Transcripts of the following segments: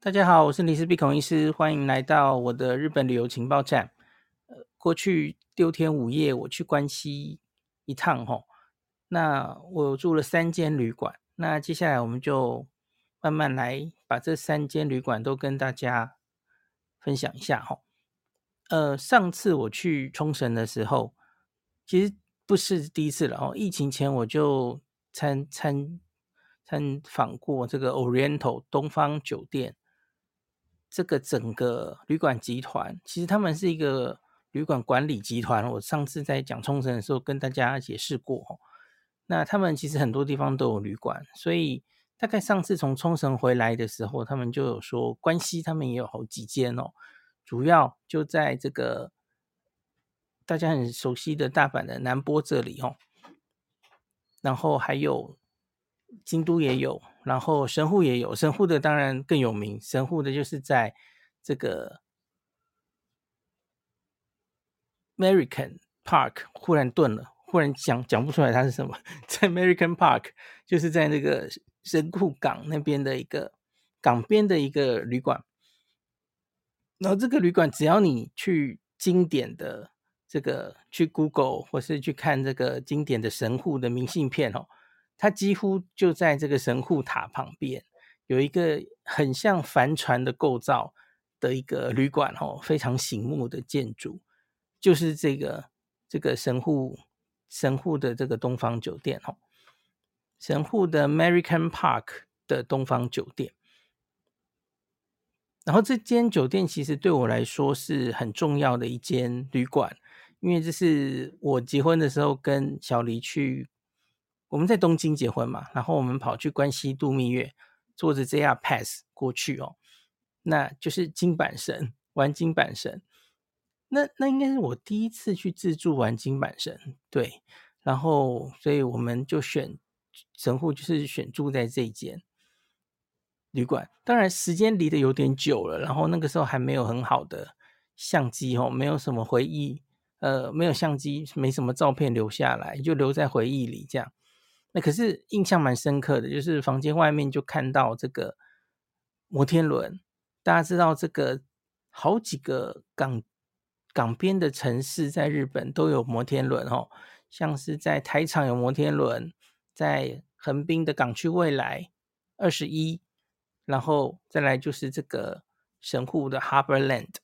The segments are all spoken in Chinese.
大家好，我是林氏璧孔医师，欢迎来到我的日本旅游情报站。呃，过去六天五夜，我去关西一趟吼，那我住了三间旅馆。那接下来我们就慢慢来把这三间旅馆都跟大家分享一下吼。呃，上次我去冲绳的时候，其实不是第一次了哦。疫情前我就参参参访过这个 Oriental 东方酒店，这个整个旅馆集团，其实他们是一个旅馆管理集团。我上次在讲冲绳的时候跟大家解释过，那他们其实很多地方都有旅馆，所以大概上次从冲绳回来的时候，他们就有说关西他们也有好几间哦，主要就在这个大家很熟悉的大阪的南波这里哦，然后还有。京都也有，然后神户也有，神户的当然更有名。神户的就是在这个 American Park，忽然顿了，忽然讲讲不出来它是什么。在 American Park，就是在那个神户港那边的一个港边的一个旅馆。然后这个旅馆，只要你去经典的这个去 Google，或是去看这个经典的神户的明信片哦。它几乎就在这个神户塔旁边，有一个很像帆船的构造的一个旅馆哦，非常醒目的建筑，就是这个这个神户神户的这个东方酒店哦，神户的 American Park 的东方酒店。然后这间酒店其实对我来说是很重要的一间旅馆，因为这是我结婚的时候跟小黎去。我们在东京结婚嘛，然后我们跑去关西度蜜月，坐着 JR Pass 过去哦，那就是金阪神玩金阪神，那那应该是我第一次去自助玩金阪神，对，然后所以我们就选神户，就是选住在这一间旅馆，当然时间离得有点久了，然后那个时候还没有很好的相机哦，没有什么回忆，呃，没有相机，没什么照片留下来，就留在回忆里这样。那可是印象蛮深刻的，就是房间外面就看到这个摩天轮。大家知道，这个好几个港港边的城市在日本都有摩天轮哦，像是在台场有摩天轮，在横滨的港区未来二十一，然后再来就是这个神户的 Harborland，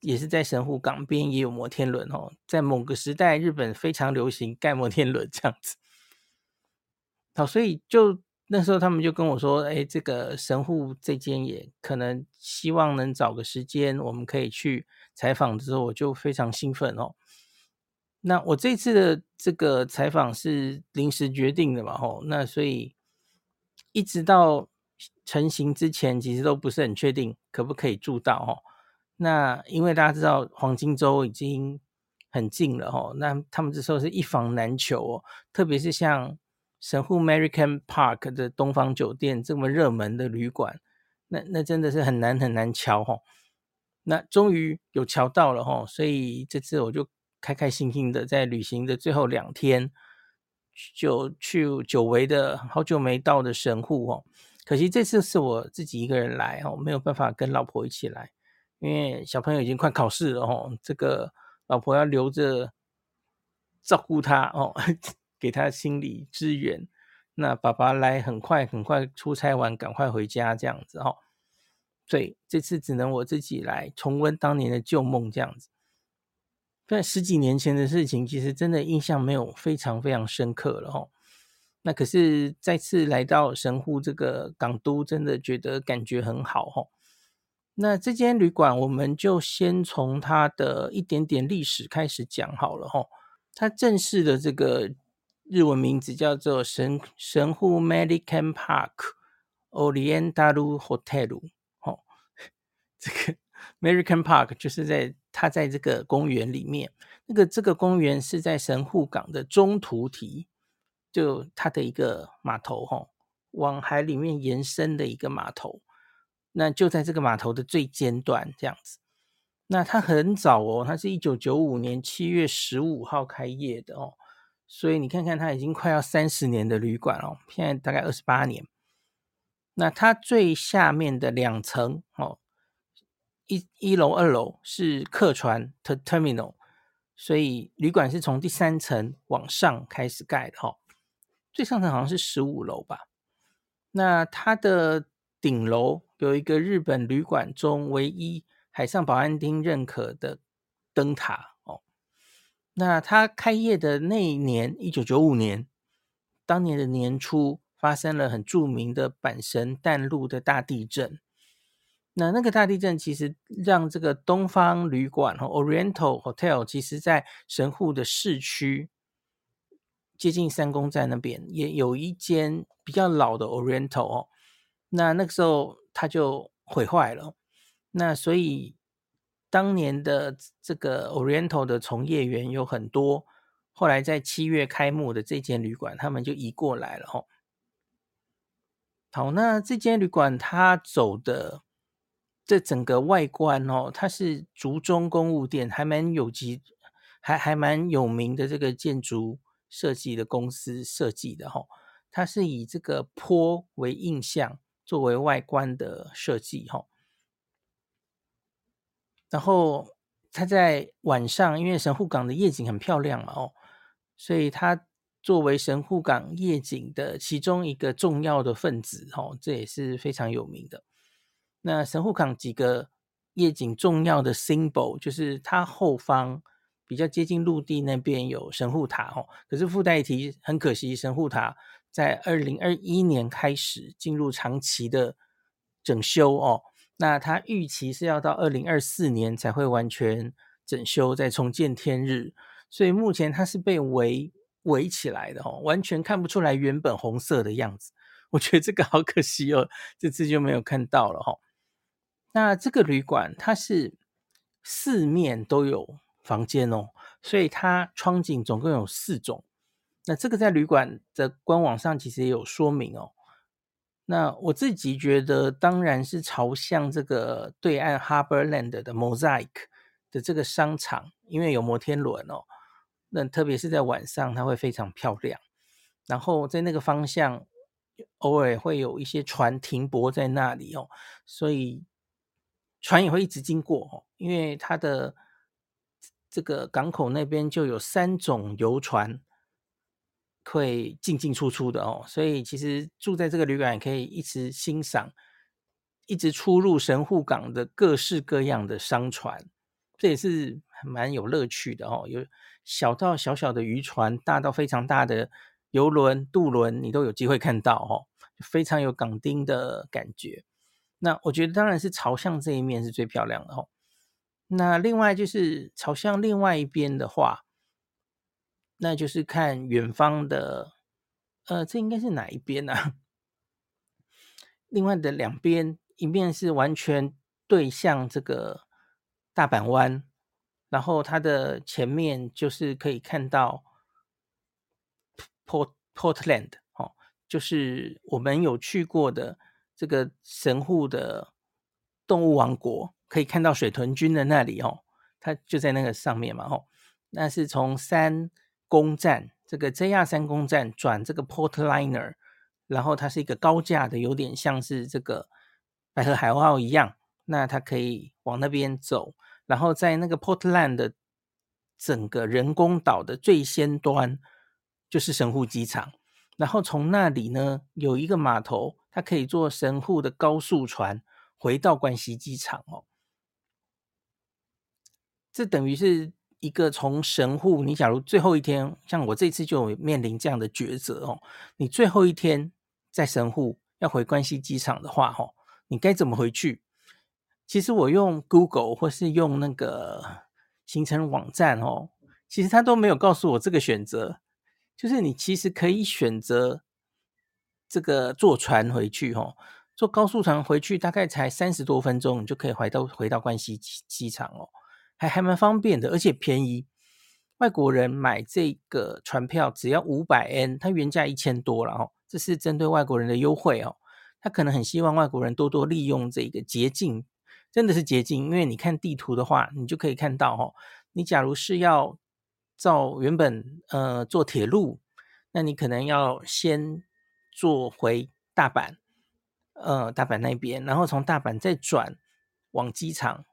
也是在神户港边也有摩天轮哦。在某个时代，日本非常流行盖摩天轮这样子。好，所以就那时候他们就跟我说：“哎，这个神户这间也可能希望能找个时间，我们可以去采访。”之后我就非常兴奋哦。那我这次的这个采访是临时决定的嘛？吼，那所以一直到成型之前，其实都不是很确定可不可以住到哦。那因为大家知道黄金周已经很近了哦，那他们这时候是一房难求哦，特别是像。神户 American Park 的东方酒店这么热门的旅馆，那那真的是很难很难乔吼。那终于有乔到了吼，所以这次我就开开心心的在旅行的最后两天，就去久违的好久没到的神户哦。可惜这次是我自己一个人来哦，没有办法跟老婆一起来，因为小朋友已经快考试了吼，这个老婆要留着照顾他哦。给他心理支援，那爸爸来很快很快出差完，赶快回家这样子哦。所以这次只能我自己来重温当年的旧梦这样子。但十几年前的事情，其实真的印象没有非常非常深刻了哦。那可是再次来到神户这个港都，真的觉得感觉很好哦。那这间旅馆，我们就先从它的一点点历史开始讲好了哦。它正式的这个。日文名字叫做神神户 American Park Oriental Hotel，哦，这个 American Park 就是在它在这个公园里面，那个这个公园是在神户港的中途堤，就它的一个码头，哈，往海里面延伸的一个码头，那就在这个码头的最尖端这样子。那它很早哦，它是一九九五年七月十五号开业的哦。所以你看看，它已经快要三十年的旅馆哦，现在大概二十八年。那它最下面的两层哦，一一楼、二楼是客船 terminal，所以旅馆是从第三层往上开始盖的哈。最上层好像是十五楼吧。那它的顶楼有一个日本旅馆中唯一海上保安厅认可的灯塔。那它开业的那一年，一九九五年，当年的年初。发生了很著名的阪神淡路的大地震，那那个大地震其实让这个东方旅馆和 Oriental Hotel，其实在神户的市区，接近三宫站那边也有一间比较老的 Oriental 哦，那那个时候它就毁坏了，那所以当年的这个 Oriental 的从业员有很多，后来在七月开幕的这间旅馆，他们就移过来了哦。好，那这间旅馆它走的这整个外观哦，它是竹中公务店，还蛮有机，还还蛮有名的这个建筑设计的公司设计的哈、哦。它是以这个坡为印象作为外观的设计哈、哦。然后它在晚上，因为神户港的夜景很漂亮嘛哦，所以它。作为神户港夜景的其中一个重要的分子，哦，这也是非常有名的。那神户港几个夜景重要的 symbol，就是它后方比较接近陆地那边有神户塔，哦，可是附带一提，很可惜，神户塔在二零二一年开始进入长期的整修，哦，那它预期是要到二零二四年才会完全整修，再重见天日，所以目前它是被围。围起来的哦，完全看不出来原本红色的样子。我觉得这个好可惜哦，这次就没有看到了哈。那这个旅馆它是四面都有房间哦，所以它窗景总共有四种。那这个在旅馆的官网上其实也有说明哦。那我自己觉得，当然是朝向这个对岸 Harborland 的 Mosaic 的这个商场，因为有摩天轮哦。那特别是在晚上，它会非常漂亮。然后在那个方向，偶尔会有一些船停泊在那里哦，所以船也会一直经过哦。因为它的这个港口那边就有三种游船会进进出出的哦，所以其实住在这个旅馆可以一直欣赏，一直出入神户港的各式各样的商船，这也是蛮有乐趣的哦。有。小到小小的渔船，大到非常大的游轮、渡轮，你都有机会看到哦，非常有港町的感觉。那我觉得当然是朝向这一面是最漂亮的哦。那另外就是朝向另外一边的话，那就是看远方的，呃，这应该是哪一边呢？啊？另外的两边，一面是完全对向这个大阪湾。然后它的前面就是可以看到 Port Portland 哦，就是我们有去过的这个神户的动物王国，可以看到水豚君的那里哦，它就在那个上面嘛哦。那是从山公站这个 JR 三公站转这个 Portliner，然后它是一个高架的，有点像是这个白河海鸥号一样，那它可以往那边走。然后在那个 Portland 的整个人工岛的最先端就是神户机场，然后从那里呢有一个码头，它可以坐神户的高速船回到关西机场哦。这等于是一个从神户，你假如最后一天，像我这次就面临这样的抉择哦，你最后一天在神户要回关西机场的话，哦，你该怎么回去？其实我用 Google 或是用那个行程网站哦，其实他都没有告诉我这个选择。就是你其实可以选择这个坐船回去哦，坐高速船回去大概才三十多分钟，你就可以回到回到关西机机场哦，还还蛮方便的，而且便宜。外国人买这个船票只要五百 N，它原价一千多了哦，这是针对外国人的优惠哦。他可能很希望外国人多多利用这个捷径。真的是捷径，因为你看地图的话，你就可以看到哦。你假如是要照原本呃坐铁路，那你可能要先坐回大阪，呃大阪那边，然后从大阪再转往机场，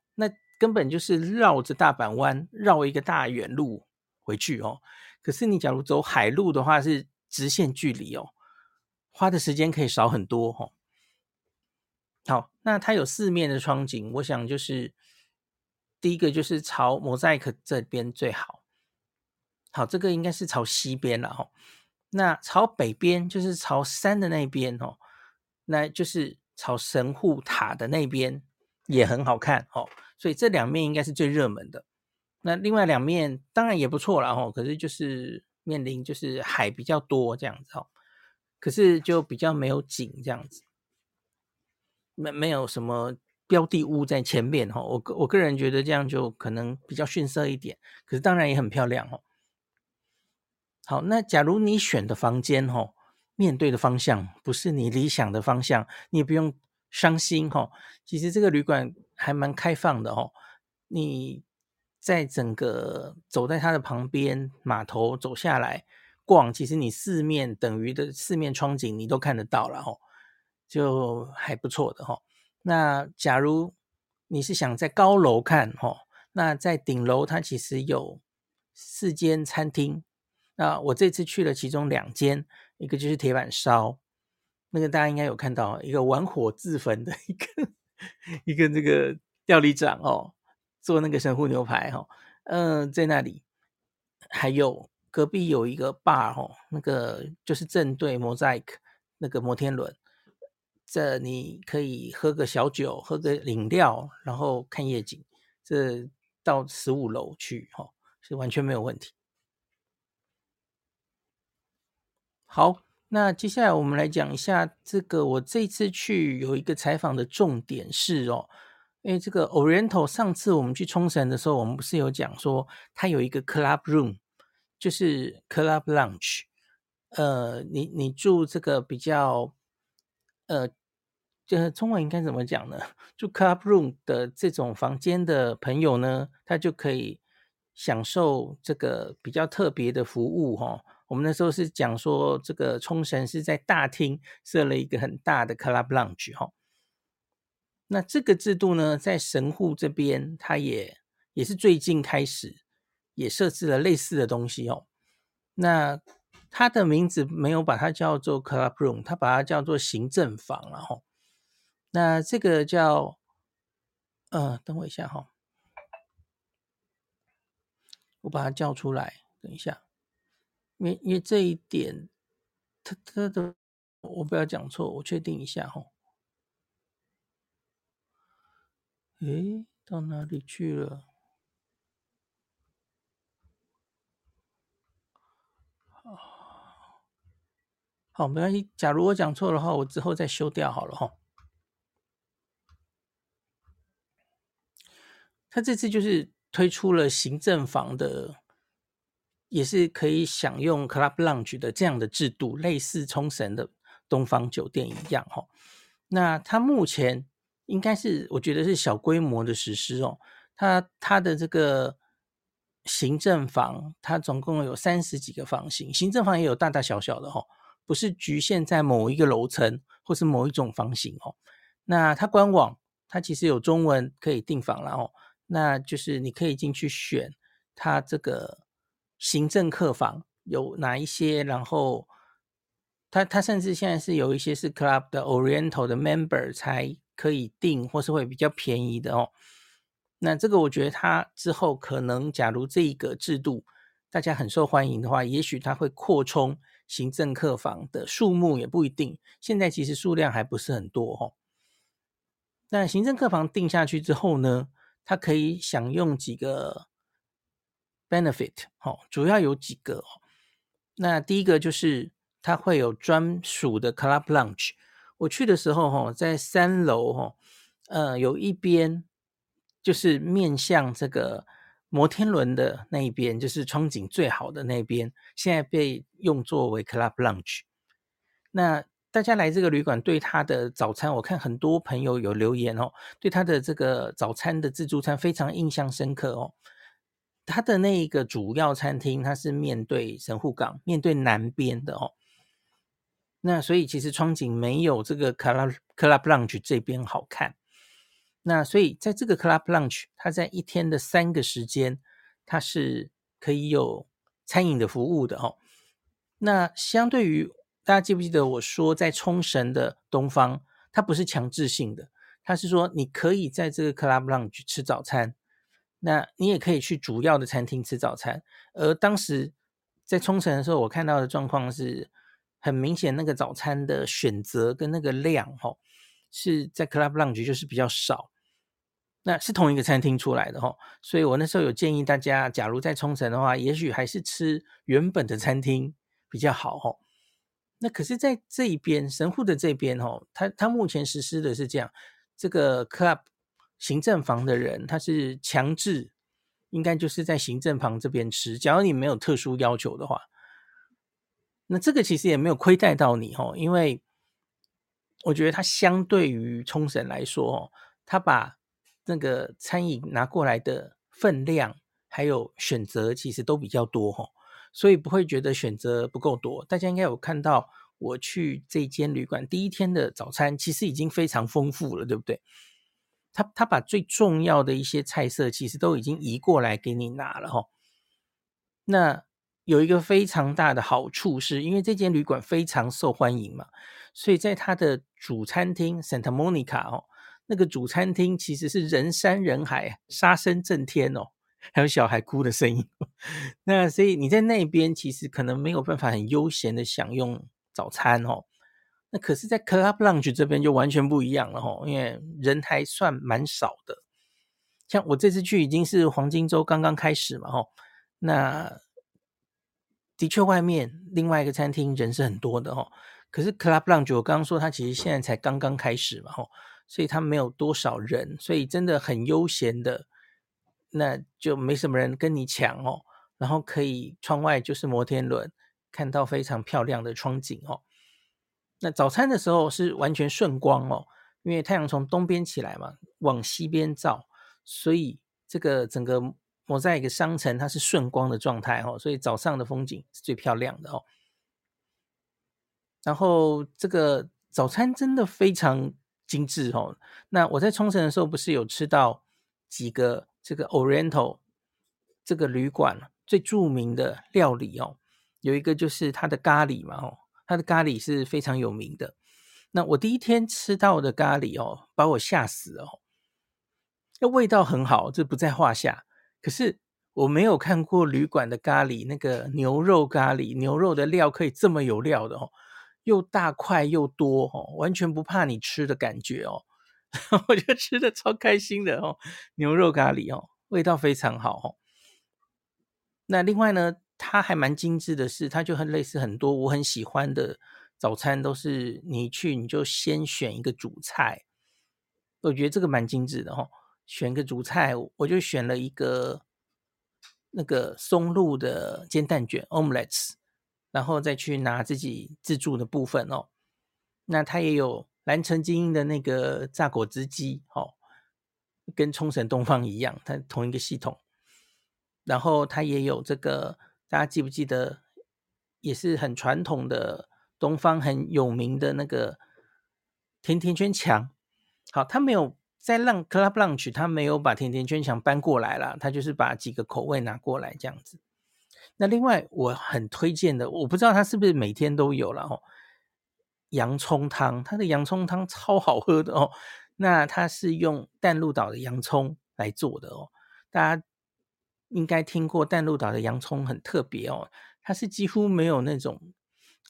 根本就是绕着大阪湾绕一个大远路回去哦。可是你假如走海路的话，是直线距离哦，花的时间可以少很多哦。好，那它有四面的窗景，我想就是第一个就是朝 Mosaic 这边最好。好，这个应该是朝西边了哈。那朝北边就是朝山的那边哦，那就是朝神户塔的那边也很好看哦。所以这两面应该是最热门的。那另外两面当然也不错了哈，可是就是面临就是海比较多这样子哦，可是就比较没有景这样子。没没有什么标的物在前面哈，我我个人觉得这样就可能比较逊色一点，可是当然也很漂亮哦。好，那假如你选的房间哈，面对的方向不是你理想的方向，你也不用伤心哈。其实这个旅馆还蛮开放的哦，你在整个走在它的旁边码头走下来逛，其实你四面等于的四面窗景你都看得到了哦。就还不错的哈。那假如你是想在高楼看哈，那在顶楼它其实有四间餐厅。那我这次去了其中两间，一个就是铁板烧，那个大家应该有看到，一个玩火自焚的一个一个那个料理长哦，做那个神户牛排哈，嗯，在那里，还有隔壁有一个 bar 哈，那个就是正对 Mosaic 那个摩天轮。这你可以喝个小酒，喝个饮料，然后看夜景。这到十五楼去，哈，是完全没有问题。好，那接下来我们来讲一下这个。我这次去有一个采访的重点是哦，因为这个 Oriental 上次我们去冲绳的时候，我们不是有讲说它有一个 Club Room，就是 Club Lounge。呃，你你住这个比较，呃。这中文应该怎么讲呢？住 club room 的这种房间的朋友呢，他就可以享受这个比较特别的服务哈。我们那时候是讲说，这个冲绳是在大厅设了一个很大的 club lounge 哈。那这个制度呢，在神户这边，它也也是最近开始也设置了类似的东西哦。那它的名字没有把它叫做 club room，它把它叫做行政房了哈。那这个叫，呃，等我一下哈，我把它叫出来。等一下，因为因为这一点，他他的，我不要讲错，我确定一下哈。诶，到哪里去了？好，好，没关系。假如我讲错的话，我之后再修掉好了哈。他这次就是推出了行政房的，也是可以享用 Club Lounge 的这样的制度，类似冲绳的东方酒店一样哈。那它目前应该是我觉得是小规模的实施哦。它它的这个行政房，它总共有三十几个房型，行政房也有大大小小的哈，不是局限在某一个楼层或是某一种房型哦。那它官网它其实有中文可以订房了哦。那就是你可以进去选它这个行政客房有哪一些，然后它它甚至现在是有一些是 Club 的 Oriental 的 Member 才可以订，或是会比较便宜的哦。那这个我觉得它之后可能，假如这一个制度大家很受欢迎的话，也许它会扩充行政客房的数目，也不一定。现在其实数量还不是很多哦。那行政客房定下去之后呢，它可以享用几个 benefit，哦，主要有几个哦。那第一个就是它会有专属的 club lounge。我去的时候，哈，在三楼，哈，呃，有一边就是面向这个摩天轮的那一边，就是窗景最好的那边，现在被用作为 club lounge。那大家来这个旅馆，对他的早餐，我看很多朋友有留言哦，对他的这个早餐的自助餐非常印象深刻哦。他的那一个主要餐厅，它是面对神户港，面对南边的哦。那所以其实窗景没有这个 Club Club Lounge 这边好看。那所以在这个 Club Lounge，它在一天的三个时间，它是可以有餐饮的服务的哦。那相对于大家记不记得我说在冲绳的东方，它不是强制性的，它是说你可以在这个 Club Lounge 吃早餐，那你也可以去主要的餐厅吃早餐。而当时在冲绳的时候，我看到的状况是很明显，那个早餐的选择跟那个量，哦，是在 Club Lounge 就是比较少。那是同一个餐厅出来的，哦，所以我那时候有建议大家，假如在冲绳的话，也许还是吃原本的餐厅比较好，哦。那可是，在这一边神户的这边，哦，他他目前实施的是这样，这个 Club 行政房的人他是强制。应该就是在行政房这边吃，假如你没有特殊要求的话，那这个其实也没有亏待到你哦，因为我觉得它相对于冲绳来说哦，它把那个餐饮拿过来的分量还有选择其实都比较多哦，所以不会觉得选择不够多。大家应该有看到我去这间旅馆第一天的早餐，其实已经非常丰富了，对不对？他他把最重要的一些菜色其实都已经移过来给你拿了哈。那有一个非常大的好处是，因为这间旅馆非常受欢迎嘛，所以在它的主餐厅 Santa Monica 哦，那个主餐厅其实是人山人海，杀声震天哦，还有小孩哭的声音。那所以你在那边其实可能没有办法很悠闲的享用早餐哦。那可是，在 Club Lounge 这边就完全不一样了吼，因为人还算蛮少的。像我这次去已经是黄金周刚刚开始嘛吼，那的确外面另外一个餐厅人是很多的吼。可是 Club Lounge 我刚刚说它其实现在才刚刚开始嘛吼，所以它没有多少人，所以真的很悠闲的，那就没什么人跟你抢哦。然后可以窗外就是摩天轮，看到非常漂亮的窗景哦。那早餐的时候是完全顺光哦，因为太阳从东边起来嘛，往西边照，所以这个整个摩在一个商城它是顺光的状态哦，所以早上的风景是最漂亮的哦。然后这个早餐真的非常精致哦。那我在冲绳的时候不是有吃到几个这个 Oriental 这个旅馆最著名的料理哦，有一个就是它的咖喱嘛哦。它的咖喱是非常有名的。那我第一天吃到的咖喱哦，把我吓死哦。那味道很好，这不在话下。可是我没有看过旅馆的咖喱，那个牛肉咖喱，牛肉的料可以这么有料的哦，又大块又多哦，完全不怕你吃的感觉哦。我觉得吃的超开心的哦，牛肉咖喱哦，味道非常好哦。那另外呢？它还蛮精致的是，它就很类似很多我很喜欢的早餐，都是你去你就先选一个主菜，我觉得这个蛮精致的哈。选个主菜，我就选了一个那个松露的煎蛋卷 （omelets），然后再去拿自己自助的部分哦。那它也有蓝城精英的那个榨果汁机，哦，跟冲绳东方一样，它同一个系统。然后它也有这个。大家记不记得，也是很传统的东方很有名的那个甜甜圈墙。好，他没有在让 Club Lunch，他没有把甜甜圈墙搬过来了，他就是把几个口味拿过来这样子。那另外我很推荐的，我不知道他是不是每天都有了哦，洋葱汤，他的洋葱汤超好喝的哦。那他是用淡路岛的洋葱来做的哦，大家。应该听过淡路岛的洋葱很特别哦，它是几乎没有那种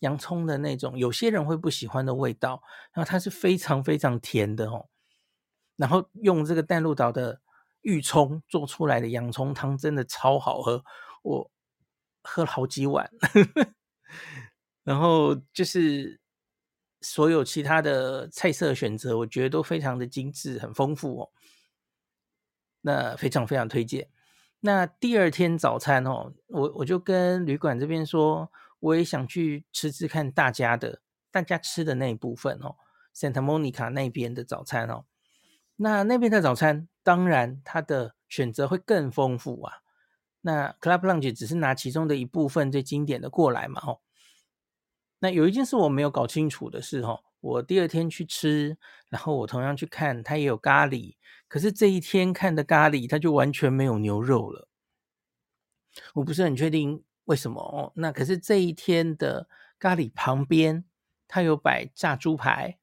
洋葱的那种，有些人会不喜欢的味道，然后它是非常非常甜的哦，然后用这个淡路岛的玉葱做出来的洋葱汤真的超好喝，我喝了好几碗，然后就是所有其他的菜色选择，我觉得都非常的精致，很丰富哦，那非常非常推荐。那第二天早餐哦，我我就跟旅馆这边说，我也想去吃吃看大家的，大家吃的那一部分哦，Santa Monica 那边的早餐哦。那那边的早餐，当然它的选择会更丰富啊。那 Club Lounge 只是拿其中的一部分最经典的过来嘛，哦。那有一件事我没有搞清楚的是，哦，我第二天去吃，然后我同样去看，它也有咖喱，可是这一天看的咖喱，它就完全没有牛肉了。我不是很确定为什么哦。那可是这一天的咖喱旁边，它有摆炸猪排，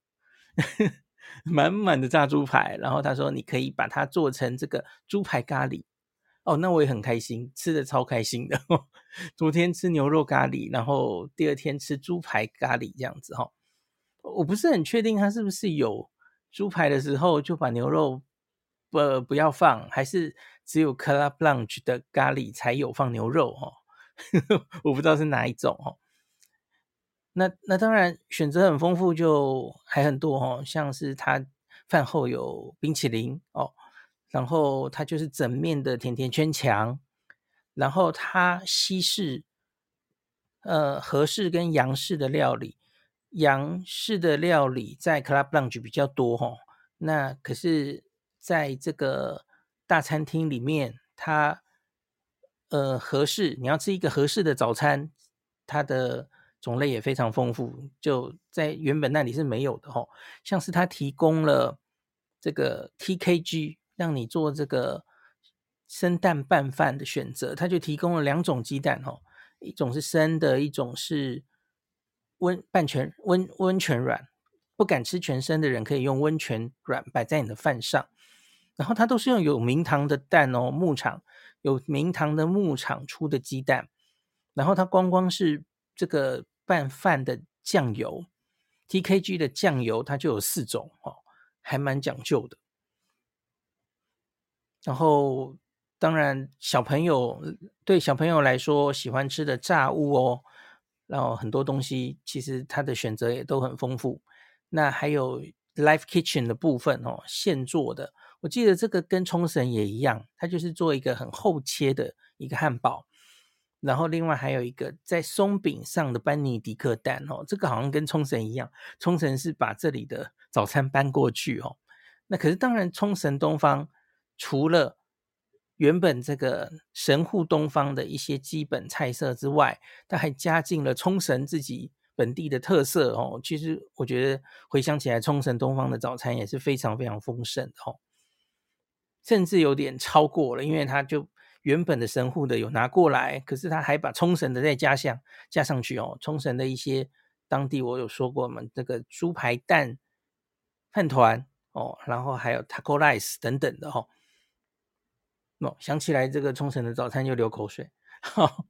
满满的炸猪排，然后他说你可以把它做成这个猪排咖喱。哦，那我也很开心，吃的超开心的。昨天吃牛肉咖喱，然后第二天吃猪排咖喱这样子哈。我不是很确定他是不是有猪排的时候就把牛肉不不要放，还是只有 Carte Blanche 的咖喱才有放牛肉哈？我不知道是哪一种哈。那那当然选择很丰富，就还很多哈，像是他饭后有冰淇淋哦。然后它就是整面的甜甜圈墙，然后它西式、呃和式跟洋式的料理，洋式的料理在 Club Lounge 比较多哈。那可是在这个大餐厅里面，它呃合适，你要吃一个合适的早餐，它的种类也非常丰富，就在原本那里是没有的哈。像是它提供了这个 TKG。让你做这个生蛋拌饭的选择，它就提供了两种鸡蛋哦，一种是生的，一种是温半全温温全软。不敢吃全生的人可以用温全软摆在你的饭上，然后它都是用有明堂的蛋哦，牧场有明堂的牧场出的鸡蛋，然后它光光是这个拌饭的酱油，TKG 的酱油它就有四种哦，还蛮讲究的。然后，当然，小朋友对小朋友来说喜欢吃的炸物哦，然后很多东西其实它的选择也都很丰富。那还有 Live Kitchen 的部分哦，现做的，我记得这个跟冲绳也一样，它就是做一个很厚切的一个汉堡。然后另外还有一个在松饼上的班尼迪克蛋哦，这个好像跟冲绳一样，冲绳是把这里的早餐搬过去哦。那可是当然，冲绳东方。除了原本这个神户东方的一些基本菜色之外，它还加进了冲绳自己本地的特色哦。其实我觉得回想起来，冲绳东方的早餐也是非常非常丰盛的哦，甚至有点超过了，因为它就原本的神户的有拿过来，可是他还把冲绳的再加上加上去哦。冲绳的一些当地我有说过嘛，这个猪排蛋饭团哦，然后还有 taco rice 等等的哦。哦，想起来这个冲绳的早餐就流口水。好，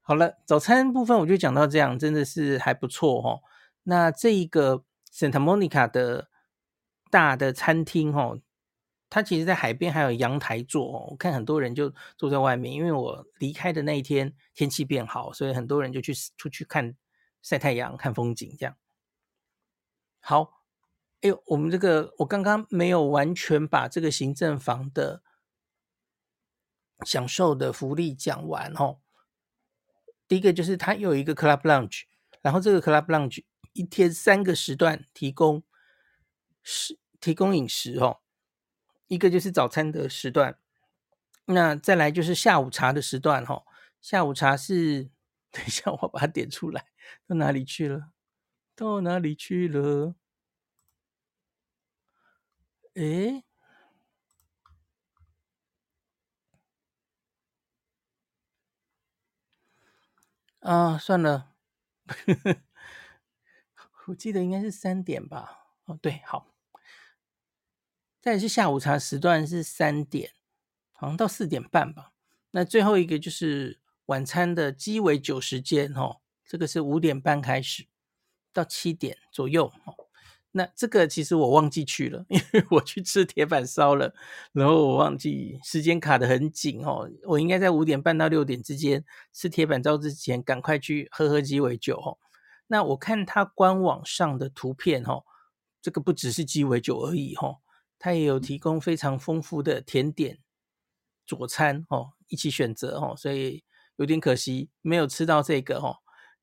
好了，早餐部分我就讲到这样，真的是还不错哦。那这一个 Santa Monica 的大的餐厅哦，它其实在海边还有阳台座哦。我看很多人就坐在外面，因为我离开的那一天天气变好，所以很多人就去出去看晒太阳、看风景这样。好，哎呦，我们这个我刚刚没有完全把这个行政房的。享受的福利讲完哦，第一个就是它有一个 club lunch，然后这个 club lunch 一天三个时段提供食提供饮食哦，一个就是早餐的时段，那再来就是下午茶的时段哦，下午茶是等一下我把它点出来，到哪里去了？到哪里去了？诶。啊，算了，我记得应该是三点吧。哦，对，好。再是下午茶时段是三点，好像到四点半吧。那最后一个就是晚餐的鸡尾酒时间哦，这个是五点半开始到七点左右哦。那这个其实我忘记去了，因为我去吃铁板烧了，然后我忘记时间卡得很紧哦。我应该在五点半到六点之间吃铁板烧之前，赶快去喝喝鸡尾酒哦。那我看它官网上的图片哦，这个不只是鸡尾酒而已哦，它也有提供非常丰富的甜点、佐餐哦，一起选择哦，所以有点可惜没有吃到这个哦。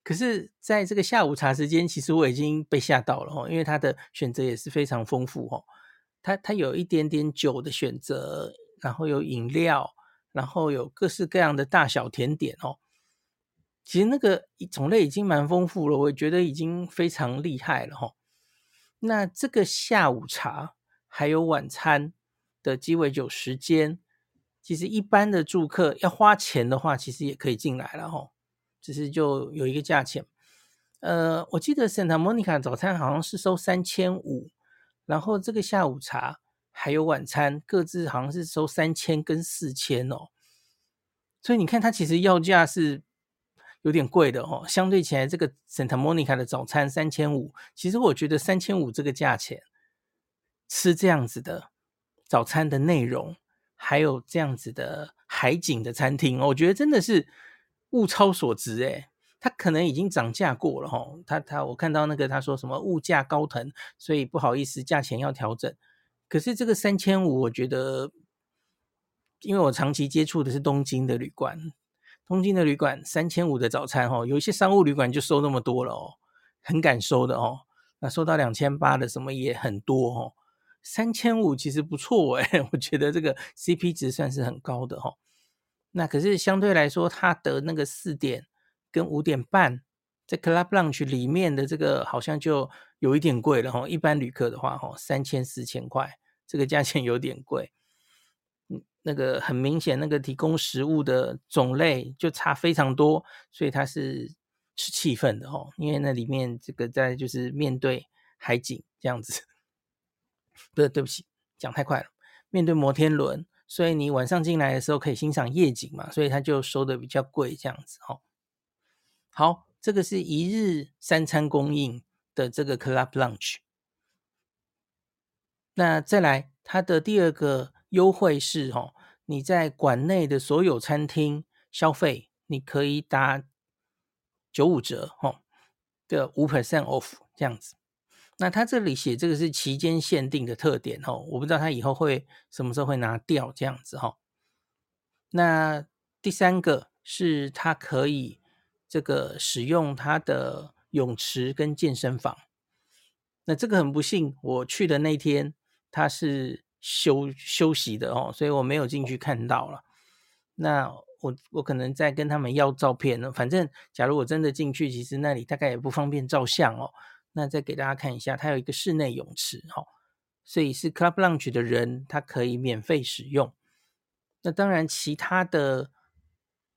可是，在这个下午茶时间，其实我已经被吓到了哦，因为它的选择也是非常丰富哦。它它有一点点酒的选择，然后有饮料，然后有各式各样的大小甜点哦。其实那个种类已经蛮丰富了，我觉得已经非常厉害了哈。那这个下午茶还有晚餐的鸡尾酒时间，其实一般的住客要花钱的话，其实也可以进来了哈，只是就有一个价钱。呃，我记得 Santa Monica 早餐好像是收三千五，然后这个下午茶还有晚餐各自好像是收三千跟四千哦。所以你看，它其实要价是有点贵的哦。相对起来，这个 Santa Monica 的早餐三千五，其实我觉得三千五这个价钱吃这样子的早餐的内容，还有这样子的海景的餐厅，我觉得真的是物超所值诶。它可能已经涨价过了吼。他他我看到那个他说什么物价高腾，所以不好意思，价钱要调整。可是这个三千五，我觉得。因为我长期接触的是东京的旅馆，东京的旅馆三千五的早餐哦，有一些商务旅馆就收那么多了哦，很敢收的哦，那收到两千八的什么也很多哦，三千五其实不错诶，我觉得这个 CP 值算是很高的哦。那可是相对来说，它的那个四点跟五点半在 Club Lounge 里面的这个好像就有一点贵了哦，一般旅客的话哦，三千四千块，这个价钱有点贵。那个很明显，那个提供食物的种类就差非常多，所以它是吃气氛的哦。因为那里面这个在就是面对海景这样子，不是，对不起，讲太快了。面对摩天轮，所以你晚上进来的时候可以欣赏夜景嘛，所以它就收的比较贵这样子哦。好，这个是一日三餐供应的这个 Club Lunch。那再来它的第二个。优惠是哦，你在馆内的所有餐厅消费，你可以打九五折哦的五 percent off 这样子。那他这里写这个是期间限定的特点哦，我不知道他以后会什么时候会拿掉这样子哈。那第三个是他可以这个使用他的泳池跟健身房。那这个很不幸，我去的那天他是。休休息的哦，所以我没有进去看到了。那我我可能在跟他们要照片呢。反正假如我真的进去，其实那里大概也不方便照相哦。那再给大家看一下，它有一个室内泳池哦，所以是 Club Lounge 的人他可以免费使用。那当然，其他的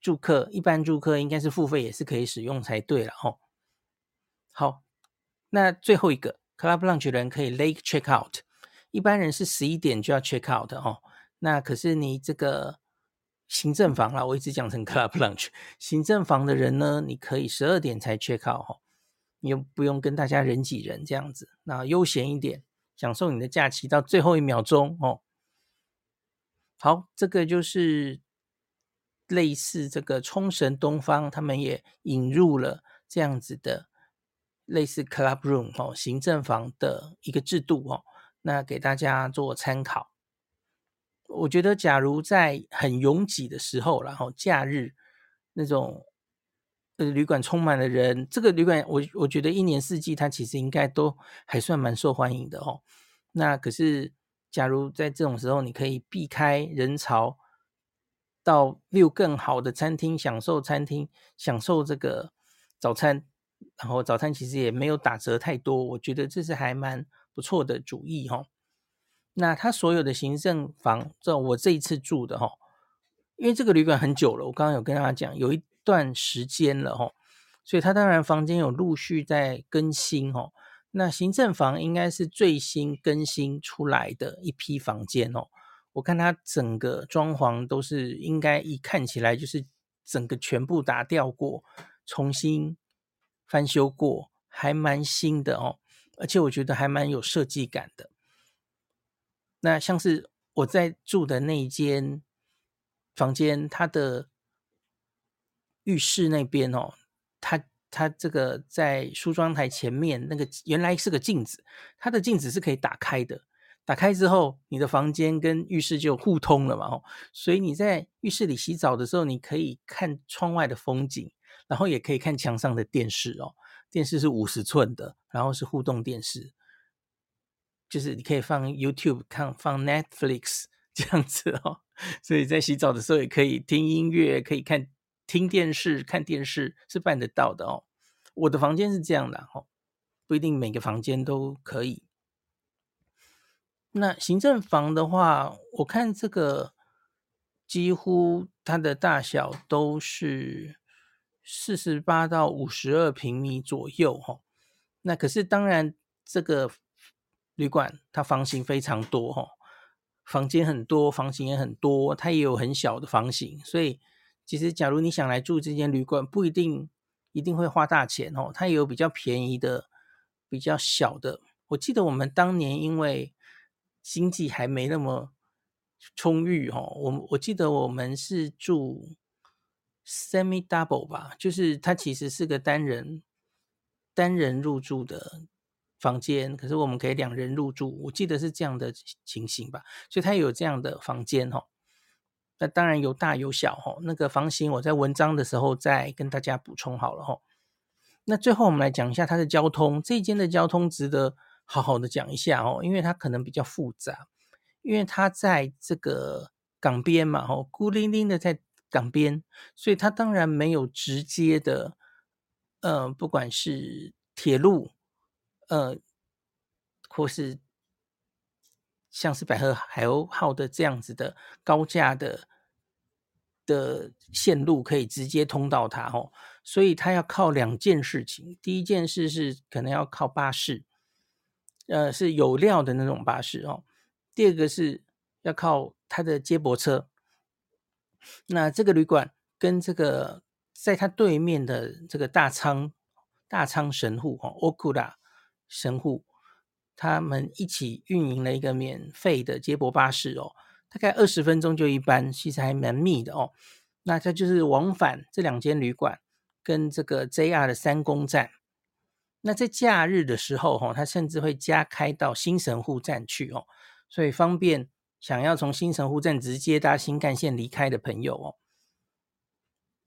住客，一般住客应该是付费也是可以使用才对了哦。好，那最后一个 Club Lounge 人可以 Late Check Out。一般人是十一点就要 check out 的哦，那可是你这个行政房啦，我一直讲成 club lounge，行政房的人呢，你可以十二点才 check out 哦，你又不用跟大家人挤人这样子，那悠闲一点，享受你的假期到最后一秒钟哦。好，这个就是类似这个冲绳东方，他们也引入了这样子的类似 club room 哦，行政房的一个制度哦。那给大家做参考。我觉得，假如在很拥挤的时候，然后假日那种呃旅馆充满了人，这个旅馆我我觉得一年四季它其实应该都还算蛮受欢迎的哦。那可是，假如在这种时候，你可以避开人潮，到六更好的餐厅享受餐厅享受这个早餐，然后早餐其实也没有打折太多，我觉得这是还蛮。不错的主意哈，那他所有的行政房，这我这一次住的哈，因为这个旅馆很久了，我刚刚有跟大家讲，有一段时间了哈，所以他当然房间有陆续在更新哈。那行政房应该是最新更新出来的一批房间哦，我看它整个装潢都是应该一看起来就是整个全部打掉过，重新翻修过，还蛮新的哦。而且我觉得还蛮有设计感的。那像是我在住的那一间房间，它的浴室那边哦，它它这个在梳妆台前面那个原来是个镜子，它的镜子是可以打开的。打开之后，你的房间跟浴室就互通了嘛，哦，所以你在浴室里洗澡的时候，你可以看窗外的风景，然后也可以看墙上的电视哦。电视是五十寸的，然后是互动电视，就是你可以放 YouTube 看，放 Netflix 这样子哦。所以在洗澡的时候也可以听音乐，可以看听电视、看电视是办得到的哦。我的房间是这样的哦，不一定每个房间都可以。那行政房的话，我看这个几乎它的大小都是四十八到五十二平米左右哈。那可是当然，这个旅馆它房型非常多哈，房间很多，房型也很多，它也有很小的房型。所以其实假如你想来住这间旅馆，不一定一定会花大钱哦。它也有比较便宜的，比较小的。我记得我们当年因为经济还没那么充裕哈，我我记得我们是住 semi double 吧，就是它其实是个单人单人入住的房间，可是我们可以两人入住，我记得是这样的情形吧，所以它有这样的房间哈。那当然有大有小哈，那个房型我在文章的时候再跟大家补充好了哈。那最后我们来讲一下它的交通，这一间的交通值得。好好的讲一下哦，因为它可能比较复杂，因为它在这个港边嘛，哦，孤零零的在港边，所以它当然没有直接的，呃，不管是铁路，呃，或是像是百合海鸥号的这样子的高架的的线路可以直接通到它哦，所以它要靠两件事情，第一件事是可能要靠巴士。呃，是有料的那种巴士哦。第二个是要靠它的接驳车。那这个旅馆跟这个在它对面的这个大仓大仓神户哦，Okura 神户，他们一起运营了一个免费的接驳巴士哦，大概二十分钟就一班，其实还蛮密的哦。那它就是往返这两间旅馆跟这个 JR 的三宫站。那在假日的时候，哈，它甚至会加开到新神户站去哦，所以方便想要从新神户站直接搭新干线离开的朋友哦。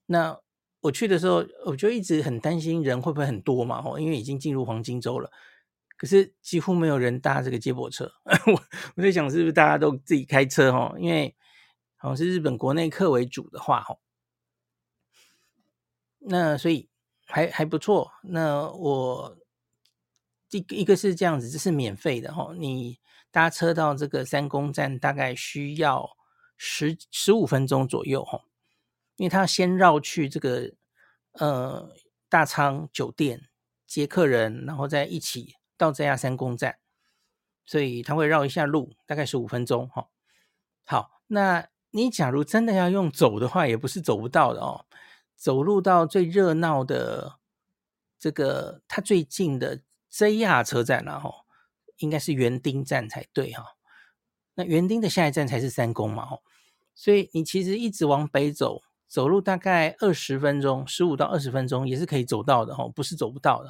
那我去的时候，我就一直很担心人会不会很多嘛，哦，因为已经进入黄金周了，可是几乎没有人搭这个接驳车。我我在想，是不是大家都自己开车哦？因为好像是日本国内客为主的话，哦，那所以。还还不错，那我一一个是这样子，这是免费的哈。你搭车到这个三宫站大概需要十十五分钟左右哈，因为他先绕去这个呃大仓酒店接客人，然后再一起到这家三宫站，所以他会绕一下路，大概十五分钟哈。好，那你假如真的要用走的话，也不是走不到的哦。走路到最热闹的这个，它最近的 JR 车站了哈，应该是园丁站才对哈。那园丁的下一站才是三宫嘛哈，所以你其实一直往北走，走路大概二十分钟，十五到二十分钟也是可以走到的哈，不是走不到的。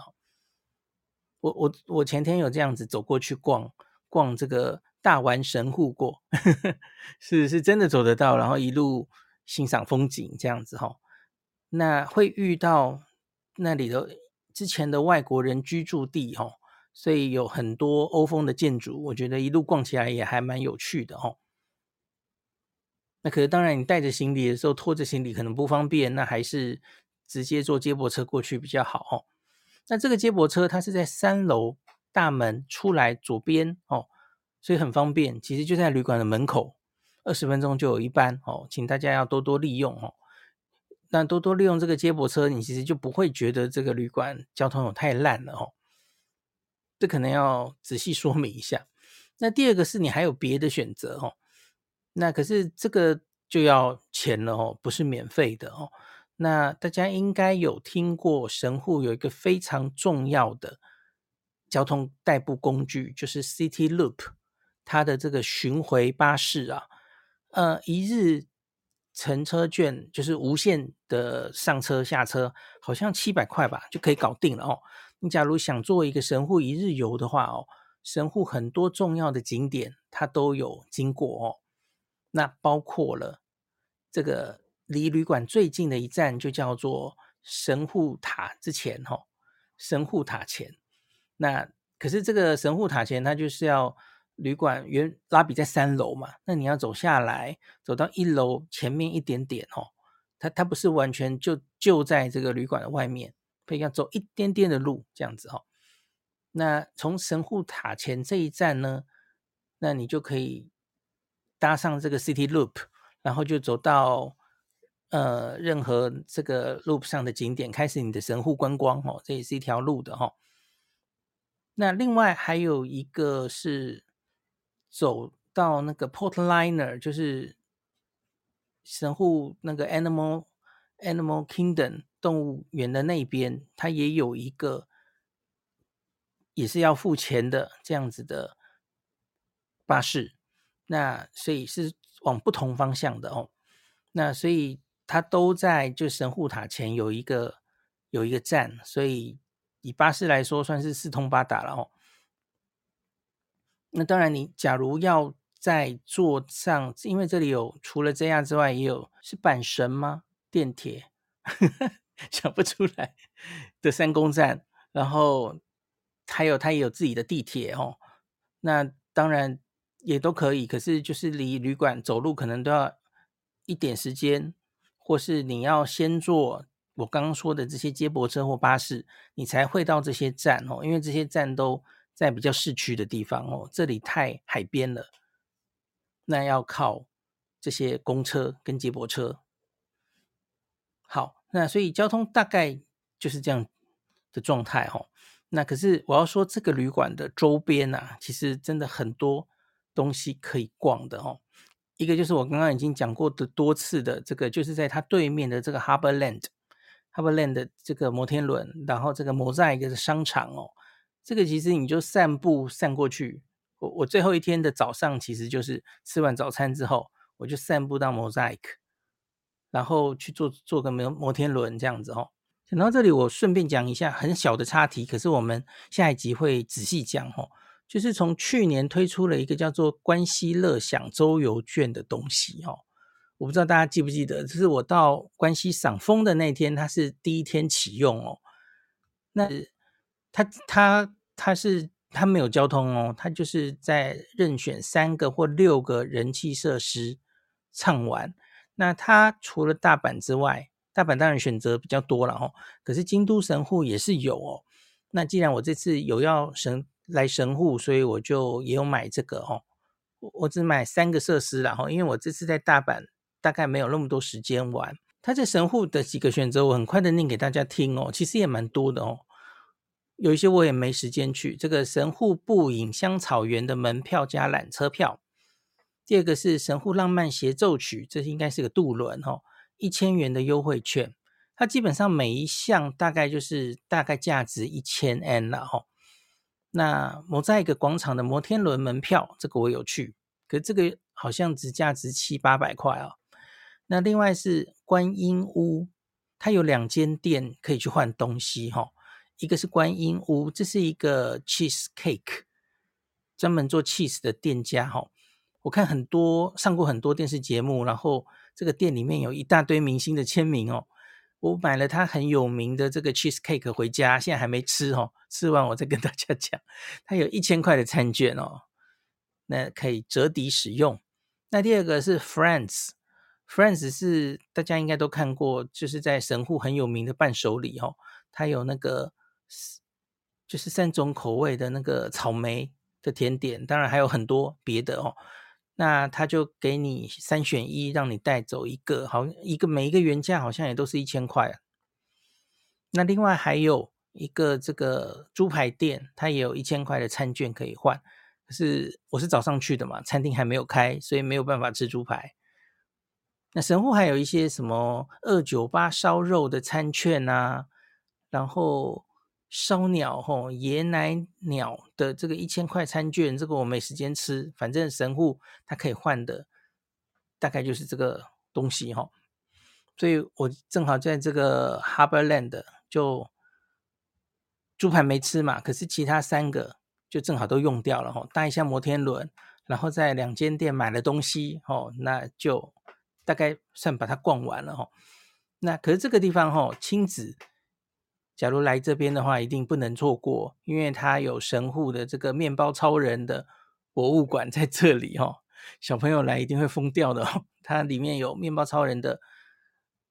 我我我前天有这样子走过去逛逛这个大丸神户过，是是真的走得到，然后一路欣赏风景这样子哈。那会遇到那里的之前的外国人居住地哈，所以有很多欧风的建筑，我觉得一路逛起来也还蛮有趣的哈。那可是当然，你带着行李的时候拖着行李可能不方便，那还是直接坐接驳车过去比较好哈。那这个接驳车它是在三楼大门出来左边哦，所以很方便，其实就在旅馆的门口，二十分钟就有一班哦，请大家要多多利用哦。那多多利用这个接驳车，你其实就不会觉得这个旅馆交通有太烂了哦。这可能要仔细说明一下。那第二个是你还有别的选择哦。那可是这个就要钱了哦，不是免费的哦。那大家应该有听过神户有一个非常重要的交通代步工具，就是 City Loop，它的这个巡回巴士啊，呃，一日。乘车券就是无限的上车下车，好像七百块吧就可以搞定了哦。你假如想做一个神户一日游的话哦，神户很多重要的景点它都有经过哦。那包括了这个离旅馆最近的一站就叫做神户塔之前哈，神户塔前。那可是这个神户塔前它就是要。旅馆原拉比在三楼嘛，那你要走下来，走到一楼前面一点点哦，它它不是完全就就在这个旅馆的外面，可以要走一点点的路这样子哦。那从神户塔前这一站呢，那你就可以搭上这个 City Loop，然后就走到呃任何这个路上的景点，开始你的神户观光哦。这也是一条路的哈。那另外还有一个是走到那个 Portliner，就是。神户那个 Animal Animal Kingdom 动物园的那边，它也有一个，也是要付钱的这样子的巴士。那所以是往不同方向的哦。那所以它都在就神户塔前有一个有一个站，所以以巴士来说算是四通八达了哦。那当然，你假如要。在坐上，因为这里有除了这样之外，也有是阪神吗？电铁 想不出来的三宫站，然后还有它也有自己的地铁哦。那当然也都可以，可是就是离旅馆走路可能都要一点时间，或是你要先坐我刚刚说的这些接驳车或巴士，你才会到这些站哦。因为这些站都在比较市区的地方哦，这里太海边了。那要靠这些公车跟接驳车。好，那所以交通大概就是这样的状态哦。那可是我要说，这个旅馆的周边啊，其实真的很多东西可以逛的哦。一个就是我刚刚已经讲过的多次的这个，就是在它对面的这个 Harbourland，Harbourland 的这个摩天轮，然后这个 Mosaic 的商场哦，这个其实你就散步散过去。我我最后一天的早上，其实就是吃完早餐之后，我就散步到 Mosaic，然后去坐坐个摩摩天轮这样子哦。讲到这里，我顺便讲一下很小的插题，可是我们下一集会仔细讲哦。就是从去年推出了一个叫做关西乐享周游券的东西哦，我不知道大家记不记得，就是我到关西赏枫的那天，它是第一天启用哦。那它它它是。它没有交通哦，它就是在任选三个或六个人气设施畅玩。那它除了大阪之外，大阪当然选择比较多了哦。可是京都神户也是有哦。那既然我这次有要神来神户，所以我就也有买这个哦。我只买三个设施然后，因为我这次在大阪大概没有那么多时间玩。它在神户的几个选择，我很快的念给大家听哦。其实也蛮多的哦。有一些我也没时间去。这个神户步影香草园的门票加缆车票。第二个是神户浪漫协奏曲，这应该是个渡轮哦，一千元的优惠券。它基本上每一项大概就是大概价值一千 N 了哈。那某在一个广场的摩天轮门票，这个我有去，可这个好像只价值七八百块啊。那另外是观音屋，它有两间店可以去换东西哈。一个是观音屋，这是一个 cheese cake，专门做 cheese 的店家哈。我看很多上过很多电视节目，然后这个店里面有一大堆明星的签名哦。我买了它很有名的这个 cheese cake 回家，现在还没吃哦，吃完我再跟大家 讲。它有一千块的餐券哦，那可以折抵使用。那第二个是 Friends，Friends 是大家应该都看过，就是在神户很有名的伴手礼哦，它有那个。就是三种口味的那个草莓的甜点，当然还有很多别的哦。那他就给你三选一，让你带走一个，好一个每一个原价好像也都是一千块。那另外还有一个这个猪排店，它也有一千块的餐券可以换。可是我是早上去的嘛，餐厅还没有开，所以没有办法吃猪排。那神户还有一些什么二九八烧肉的餐券啊，然后。烧鸟吼，爷奶鸟的这个一千块餐券，这个我没时间吃，反正神户它可以换的，大概就是这个东西哈。所以我正好在这个 Harbor Land 就猪排没吃嘛，可是其他三个就正好都用掉了哈。搭一下摩天轮，然后在两间店买了东西哦，那就大概算把它逛完了哈。那可是这个地方哈，亲子。假如来这边的话，一定不能错过，因为它有神户的这个面包超人的博物馆在这里哦。小朋友来一定会疯掉的哦，它里面有面包超人的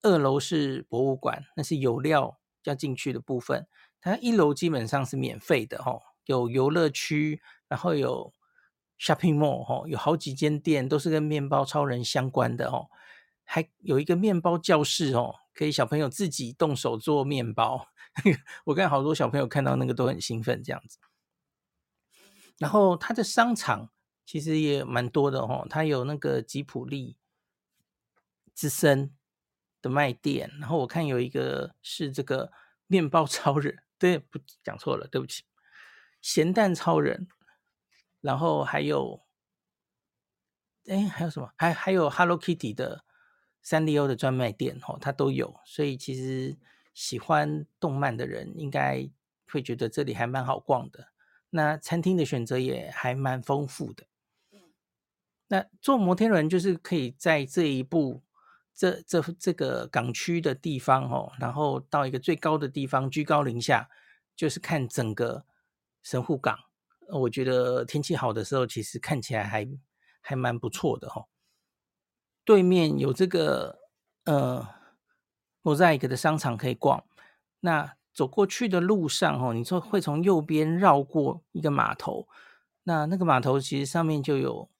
二楼是博物馆，那是有料要进去的部分。它一楼基本上是免费的哦，有游乐区，然后有 shopping mall 哦，有好几间店都是跟面包超人相关的哦，还有一个面包教室哦，可以小朋友自己动手做面包。我看好多小朋友看到那个都很兴奋这样子。然后它的商场其实也蛮多的哦，它有那个吉普力之森的卖店，然后我看有一个是这个面包超人。对，不讲错了，对不起。咸蛋超人，然后还有，哎，还有什么？还还有 Hello Kitty 的三丽鸥的专卖店哦，它都有。所以其实喜欢动漫的人应该会觉得这里还蛮好逛的。那餐厅的选择也还蛮丰富的。那坐摩天轮就是可以在这一步。这这这个港区的地方哦，然后到一个最高的地方，居高临下，就是看整个神户港。我觉得天气好的时候，其实看起来还还蛮不错的哦。对面有这个呃 Mosaic 的商场可以逛。那走过去的路上哦，你说会从右边绕过一个码头，那那个码头其实上面就有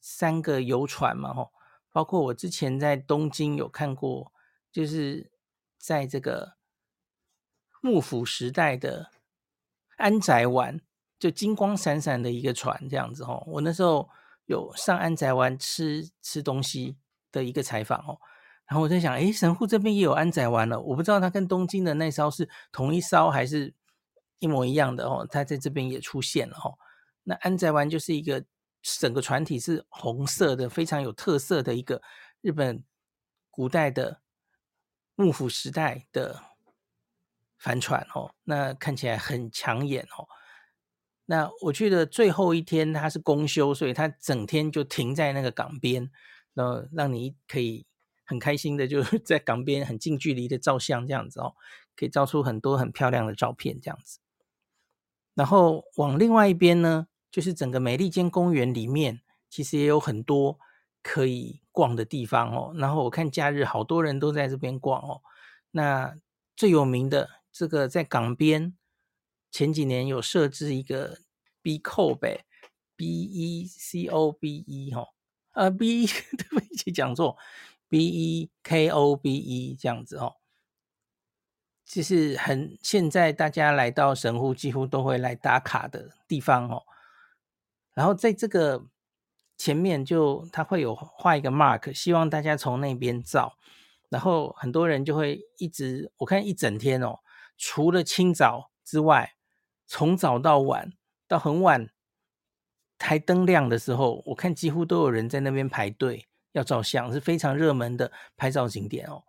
三个游船嘛，吼。包括我之前在东京有看过，就是在这个幕府时代的安宅湾，就金光闪闪的一个船这样子哦。我那时候有上安宅湾吃吃东西的一个采访哦，然后我在想，诶，神户这边也有安宅丸了，我不知道它跟东京的那艘是同一艘还是一模一样的哦。它在这边也出现了哦。那安宅丸就是一个。整个船体是红色的，非常有特色的一个日本古代的幕府时代的帆船哦，那看起来很抢眼哦。那我去的最后一天，它是公休，所以它整天就停在那个港边，然后让你可以很开心的就是在港边很近距离的照相这样子哦，可以照出很多很漂亮的照片这样子。然后往另外一边呢，就是整个美利坚公园里面，其实也有很多可以逛的地方哦。然后我看假日好多人都在这边逛哦。那最有名的这个在港边，前几年有设置一个 B c o b e B E C O B E 哈，呃 B 对不起讲错 B E K O B E 这样子哦。就是很现在大家来到神户几乎都会来打卡的地方哦。然后在这个前面就他会有画一个 mark，希望大家从那边照。然后很多人就会一直，我看一整天哦，除了清早之外，从早到晚到很晚，台灯亮的时候，我看几乎都有人在那边排队要照相，是非常热门的拍照景点哦。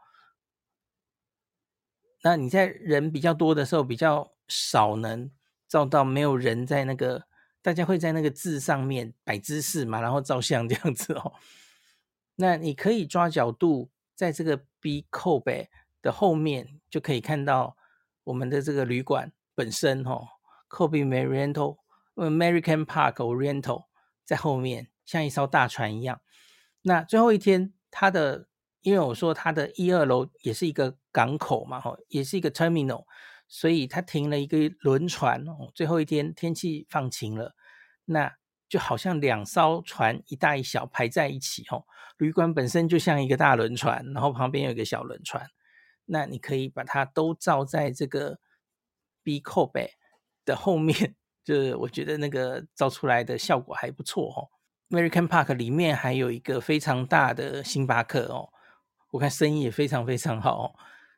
那你在人比较多的时候，比较少能照到没有人在那个。大家会在那个字上面摆姿势嘛，然后照相这样子哦。那你可以抓角度，在这个 B Kobe 的后面就可以看到我们的这个旅馆本身哦，Kobe Marriott American Park Oriental 在后面像一艘大船一样。那最后一天，它的因为我说它的一二楼也是一个港口嘛，哈，也是一个 terminal。所以他停了一个轮船哦，最后一天天气放晴了，那就好像两艘船一大一小排在一起哦。旅馆本身就像一个大轮船，然后旁边有一个小轮船，那你可以把它都照在这个 B Kobe 的后面，就是我觉得那个照出来的效果还不错哦。American Park 里面还有一个非常大的星巴克哦，我看生意也非常非常好哦。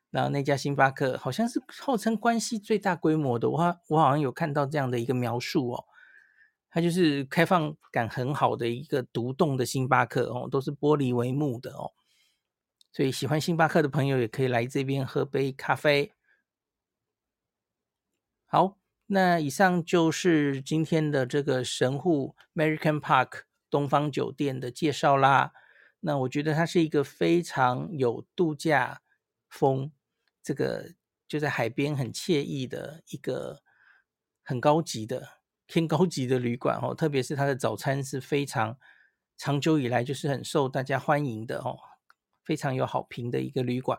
然后那家星巴克好像是号称关西最大规模的，我我好像有看到这样的一个描述哦，它就是开放感很好的一个独栋的星巴克哦，都是玻璃帷幕的哦，所以喜欢星巴克的朋友也可以来这边喝杯咖啡。好，那以上就是今天的这个神户 American Park 东方酒店的介绍啦。那我觉得它是一个非常有度假风。这个就在海边，很惬意的一个很高级的偏高级的旅馆哦，特别是它的早餐是非常长久以来就是很受大家欢迎的哦，非常有好评的一个旅馆。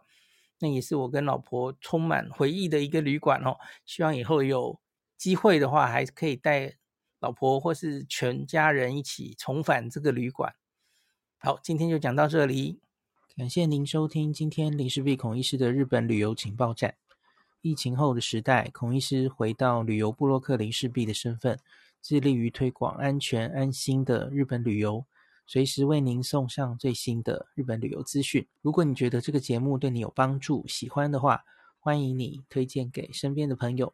那也是我跟老婆充满回忆的一个旅馆哦。希望以后有机会的话，还可以带老婆或是全家人一起重返这个旅馆。好，今天就讲到这里，感谢您收听今天林氏璧孔医师的日本旅游情报站。疫情后的时代，孔医师回到旅游部落客林氏璧的身份，致力于推广安全安心的日本旅游，随时为您送上最新的日本旅游资讯。如果你觉得这个节目对你有帮助，喜欢的话，欢迎你推荐给身边的朋友，